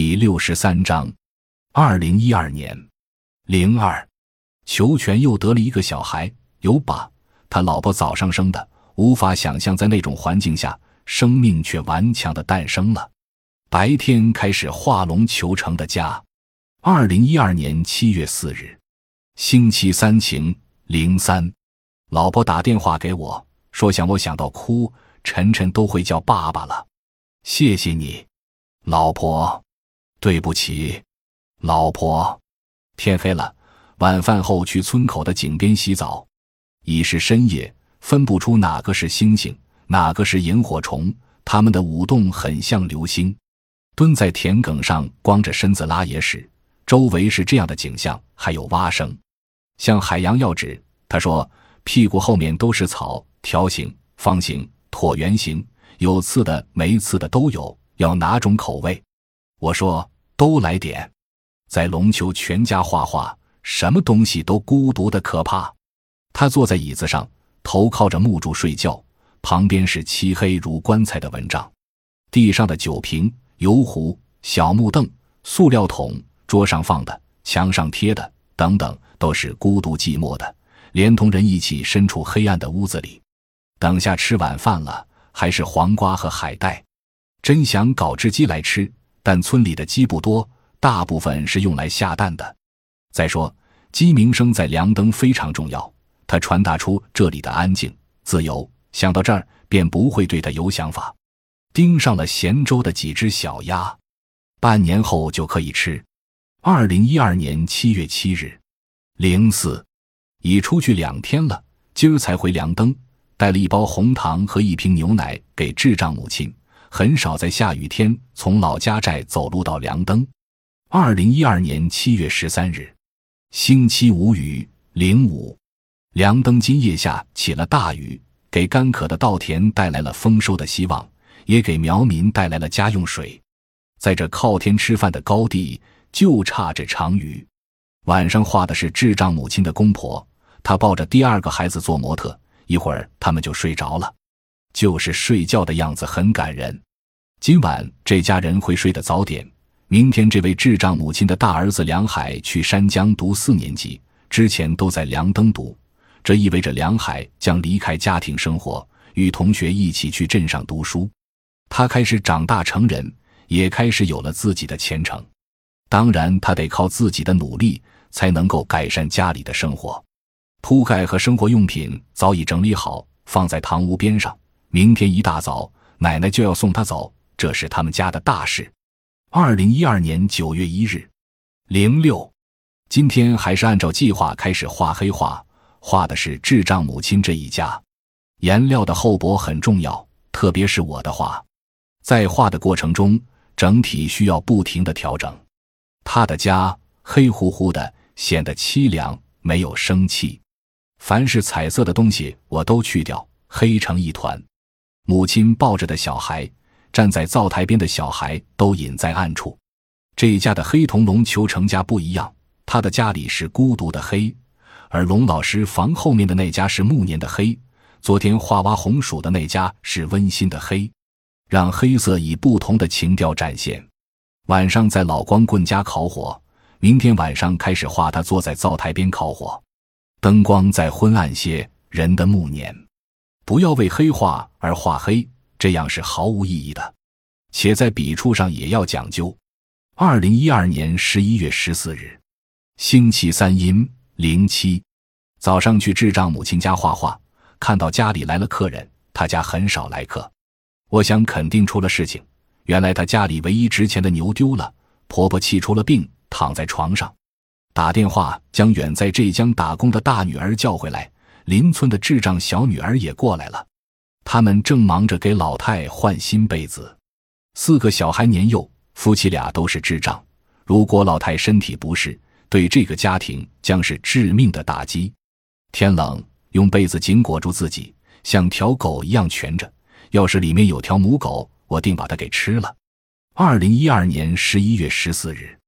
第六十三章，二零一二年零二，裘全又得了一个小孩，有把他老婆早上生的，无法想象在那种环境下，生命却顽强的诞生了。白天开始画龙求成的家。二零一二年七月四日，星期三晴零三，老婆打电话给我说想我想到哭，晨晨都会叫爸爸了，谢谢你，老婆。对不起，老婆。天黑了，晚饭后去村口的井边洗澡。已是深夜，分不出哪个是星星，哪个是萤火虫。它们的舞动很像流星。蹲在田埂上，光着身子拉野屎，周围是这样的景象，还有蛙声，像海洋要纸。他说，屁股后面都是草，条形、方形、椭圆形，有刺的、没刺的都有。要哪种口味？我说都来点，在龙球全家画画，什么东西都孤独的可怕。他坐在椅子上，头靠着木柱睡觉，旁边是漆黑如棺材的蚊帐，地上的酒瓶、油壶、小木凳、塑料桶，桌上放的、墙上贴的等等，都是孤独寂寞的，连同人一起身处黑暗的屋子里。等下吃晚饭了，还是黄瓜和海带，真想搞只鸡来吃。但村里的鸡不多，大部分是用来下蛋的。再说，鸡鸣声在凉灯非常重要，它传达出这里的安静、自由。想到这儿，便不会对它有想法。盯上了咸州的几只小鸭，半年后就可以吃。二零一二年七月七日，零四，已出去两天了，今儿才回凉灯，带了一包红糖和一瓶牛奶给智障母亲。很少在下雨天从老家寨走路到凉灯。二零一二年七月十三日，星期五雨零五，凉灯今夜下起了大雨，给干渴的稻田带来了丰收的希望，也给苗民带来了家用水。在这靠天吃饭的高地，就差这场雨。晚上画的是智障母亲的公婆，她抱着第二个孩子做模特，一会儿他们就睡着了。就是睡觉的样子很感人。今晚这家人会睡得早点。明天这位智障母亲的大儿子梁海去山江读四年级，之前都在梁登读，这意味着梁海将离开家庭生活，与同学一起去镇上读书。他开始长大成人，也开始有了自己的前程。当然，他得靠自己的努力才能够改善家里的生活。铺盖和生活用品早已整理好，放在堂屋边上。明天一大早，奶奶就要送他走，这是他们家的大事。二零一二年九月一日，零六，今天还是按照计划开始画黑画，画的是智障母亲这一家。颜料的厚薄很重要，特别是我的画，在画的过程中，整体需要不停的调整。他的家黑乎乎的，显得凄凉，没有生气。凡是彩色的东西，我都去掉，黑成一团。母亲抱着的小孩，站在灶台边的小孩都隐在暗处。这一家的黑铜龙求成家不一样，他的家里是孤独的黑，而龙老师房后面的那家是暮年的黑。昨天画挖红薯的那家是温馨的黑，让黑色以不同的情调展现。晚上在老光棍家烤火，明天晚上开始画他坐在灶台边烤火，灯光再昏暗些，人的暮年。不要为黑画而画黑，这样是毫无意义的。且在笔触上也要讲究。二零一二年十一月十四日，星期三阴零七，早上去智障母亲家画画，看到家里来了客人。他家很少来客，我想肯定出了事情。原来他家里唯一值钱的牛丢了，婆婆气出了病，躺在床上，打电话将远在浙江打工的大女儿叫回来。邻村的智障小女儿也过来了，他们正忙着给老太换新被子。四个小孩年幼，夫妻俩都是智障。如果老太身体不适，对这个家庭将是致命的打击。天冷，用被子紧裹住自己，像条狗一样蜷着。要是里面有条母狗，我定把它给吃了。二零一二年十一月十四日，